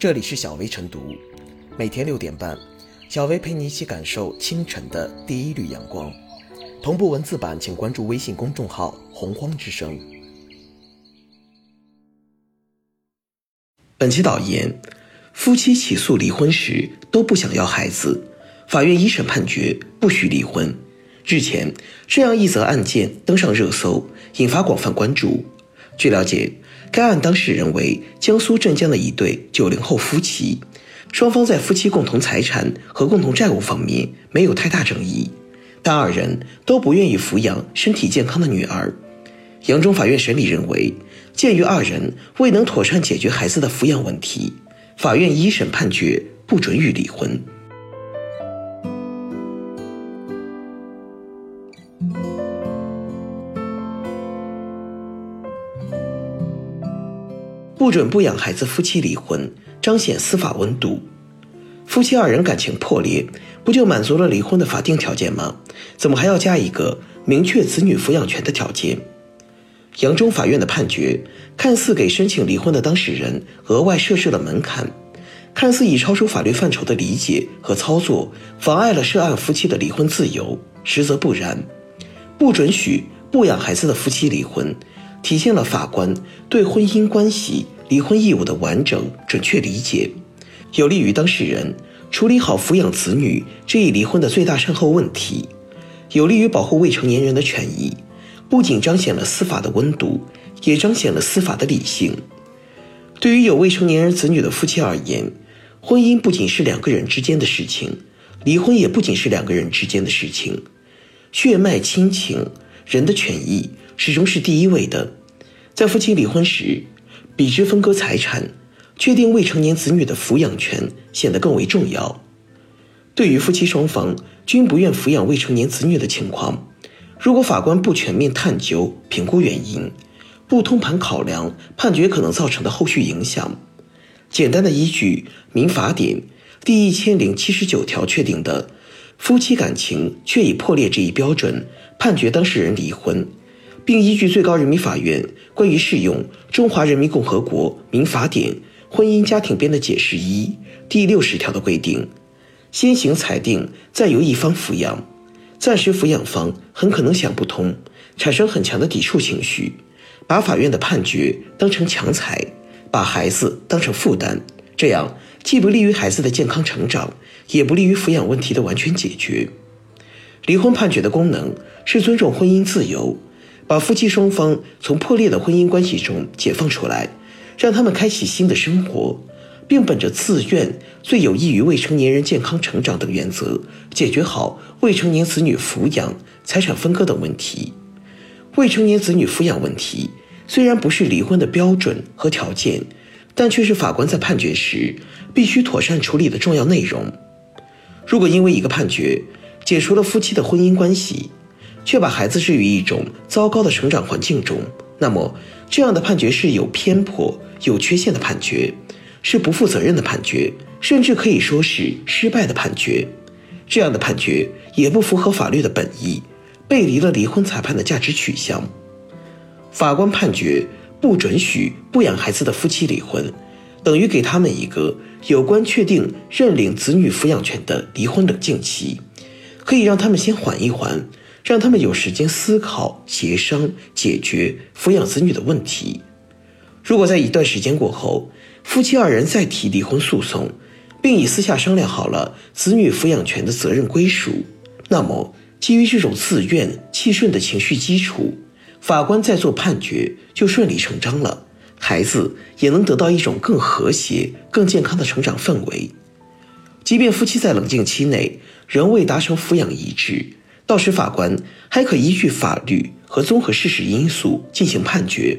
这里是小薇晨读，每天六点半，小薇陪你一起感受清晨的第一缕阳光。同步文字版，请关注微信公众号“洪荒之声”。本期导言：夫妻起诉离婚时都不想要孩子，法院一审判决不许离婚。日前，这样一则案件登上热搜，引发广泛关注。据了解。该案当事人为江苏镇江的一对九零后夫妻，双方在夫妻共同财产和共同债务方面没有太大争议，但二人都不愿意抚养身体健康的女儿。扬州法院审理认为，鉴于二人未能妥善解决孩子的抚养问题，法院一审判决不准予离婚。不准不养孩子夫妻离婚，彰显司法温度。夫妻二人感情破裂，不就满足了离婚的法定条件吗？怎么还要加一个明确子女抚养权的条件？扬州法院的判决看似给申请离婚的当事人额外设置了门槛，看似已超出法律范畴的理解和操作，妨碍了涉案夫妻的离婚自由，实则不然。不准许不养孩子的夫妻离婚。体现了法官对婚姻关系、离婚义务的完整、准确理解，有利于当事人处理好抚养子女这一离婚的最大善后问题，有利于保护未成年人的权益。不仅彰显了司法的温度，也彰显了司法的理性。对于有未成年人子女的夫妻而言，婚姻不仅是两个人之间的事情，离婚也不仅是两个人之间的事情。血脉亲情，人的权益。始终是第一位的，在夫妻离婚时，比之分割财产，确定未成年子女的抚养权显得更为重要。对于夫妻双方均不愿抚养未成年子女的情况，如果法官不全面探究、评估原因，不通盘考量判决可能造成的后续影响，简单的依据《民法典》第一千零七十九条确定的夫妻感情确已破裂这一标准，判决当事人离婚。并依据最高人民法院关于适用《中华人民共和国民法典》婚姻家庭编的解释一第六十条的规定，先行裁定再由一方抚养，暂时抚养方很可能想不通，产生很强的抵触情绪，把法院的判决当成强裁，把孩子当成负担，这样既不利于孩子的健康成长，也不利于抚养问题的完全解决。离婚判决的功能是尊重婚姻自由。把夫妻双方从破裂的婚姻关系中解放出来，让他们开启新的生活，并本着自愿、最有益于未成年人健康成长等原则，解决好未成年子女抚养、财产分割等问题。未成年子女抚养问题虽然不是离婚的标准和条件，但却是法官在判决时必须妥善处理的重要内容。如果因为一个判决解除了夫妻的婚姻关系，却把孩子置于一种糟糕的成长环境中，那么这样的判决是有偏颇、有缺陷的判决，是不负责任的判决，甚至可以说是失败的判决。这样的判决也不符合法律的本意，背离了离婚裁判的价值取向。法官判决不准许不养孩子的夫妻离婚，等于给他们一个有关确定认领子女抚养权的离婚冷静期，可以让他们先缓一缓。让他们有时间思考、协商、解决抚养子女的问题。如果在一段时间过后，夫妻二人再提离婚诉讼，并已私下商量好了子女抚养权的责任归属，那么基于这种自愿、气顺的情绪基础，法官再做判决就顺理成章了，孩子也能得到一种更和谐、更健康的成长氛围。即便夫妻在冷静期内仍未达成抚养一致。到时，法官还可依据法律和综合事实因素进行判决。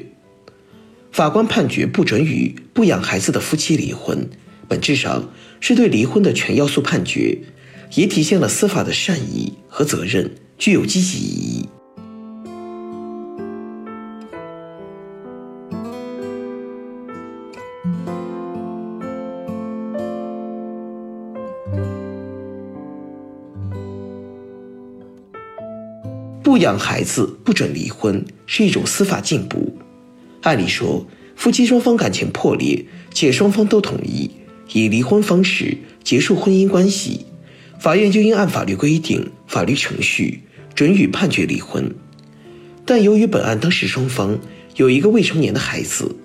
法官判决不准予不养孩子的夫妻离婚，本质上是对离婚的全要素判决，也体现了司法的善意和责任，具有积极意义。养孩子不准离婚是一种司法进步。按理说，夫妻双方感情破裂且双方都同意，以离婚方式结束婚姻关系，法院就应按法律规定、法律程序准予判决离婚。但由于本案当事双方有一个未成年的孩子，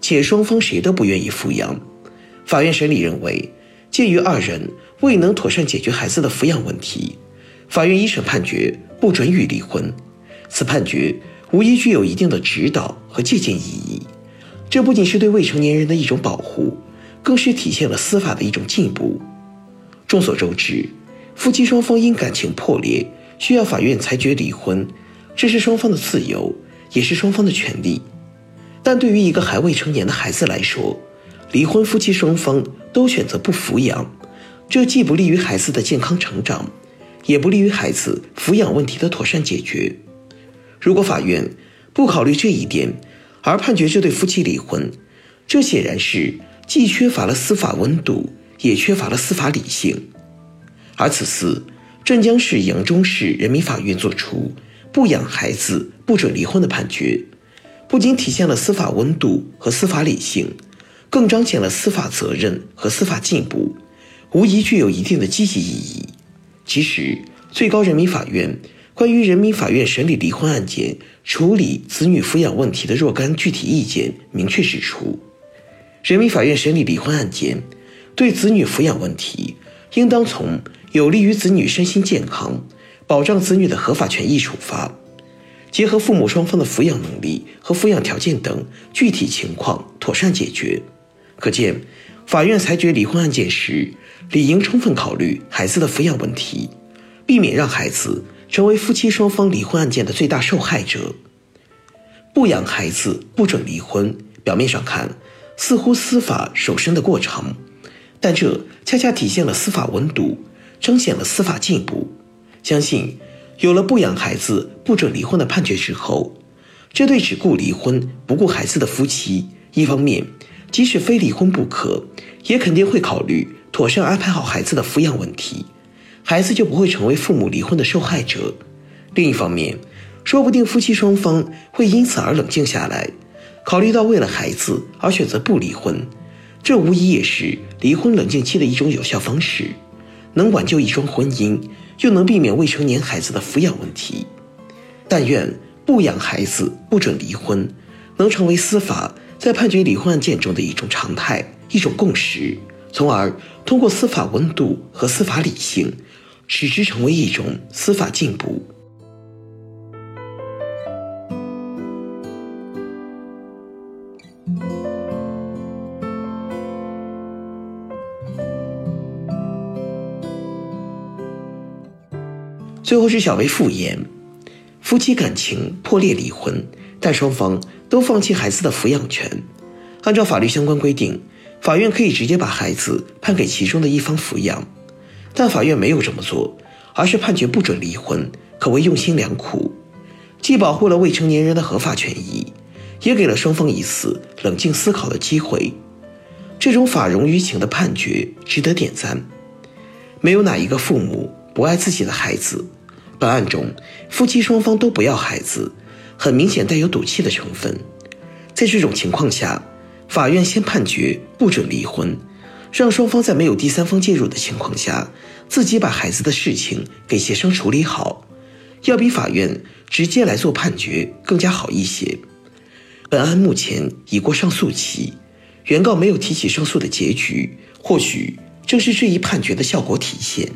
且双方谁都不愿意抚养，法院审理认为，鉴于二人未能妥善解决孩子的抚养问题，法院一审判决不准予离婚。此判决无疑具有一定的指导和借鉴意义。这不仅是对未成年人的一种保护，更是体现了司法的一种进步。众所周知，夫妻双方因感情破裂需要法院裁决离婚。这是双方的自由，也是双方的权利。但对于一个还未成年的孩子来说，离婚夫妻双方都选择不抚养，这既不利于孩子的健康成长，也不利于孩子抚养问题的妥善解决。如果法院不考虑这一点，而判决这对夫妻离婚，这显然是既缺乏了司法温度，也缺乏了司法理性。而此次镇江市扬中市人民法院作出。不养孩子不准离婚的判决，不仅体现了司法温度和司法理性，更彰显了司法责任和司法进步，无疑具有一定的积极意义。其实，最高人民法院关于人民法院审理离婚案件处理子女抚养问题的若干具体意见明确指出，人民法院审理离婚案件，对子女抚养问题，应当从有利于子女身心健康。保障子女的合法权益出发，结合父母双方的抚养能力和抚养条件等具体情况妥善解决。可见，法院裁决离婚案件时，理应充分考虑孩子的抚养问题，避免让孩子成为夫妻双方离婚案件的最大受害者。不养孩子不准离婚，表面上看似乎司法手伸的过长，但这恰恰体现了司法温度，彰显了司法进步。相信，有了不养孩子不准离婚的判决之后，这对只顾离婚不顾孩子的夫妻，一方面即使非离婚不可，也肯定会考虑妥善安排好孩子的抚养问题，孩子就不会成为父母离婚的受害者；另一方面，说不定夫妻双方会因此而冷静下来，考虑到为了孩子而选择不离婚，这无疑也是离婚冷静期的一种有效方式，能挽救一桩婚姻。又能避免未成年孩子的抚养问题。但愿不养孩子不准离婚，能成为司法在判决离婚案件中的一种常态、一种共识，从而通过司法温度和司法理性，使之成为一种司法进步。最后是小薇复言，夫妻感情破裂离婚，但双方都放弃孩子的抚养权。按照法律相关规定，法院可以直接把孩子判给其中的一方抚养，但法院没有这么做，而是判决不准离婚，可谓用心良苦，既保护了未成年人的合法权益，也给了双方一次冷静思考的机会。这种法容于情的判决值得点赞。没有哪一个父母。不爱自己的孩子，本案中夫妻双方都不要孩子，很明显带有赌气的成分。在这种情况下，法院先判决不准离婚，让双方在没有第三方介入的情况下，自己把孩子的事情给协商处理好，要比法院直接来做判决更加好一些。本案目前已过上诉期，原告没有提起上诉的结局，或许正是这一判决的效果体现。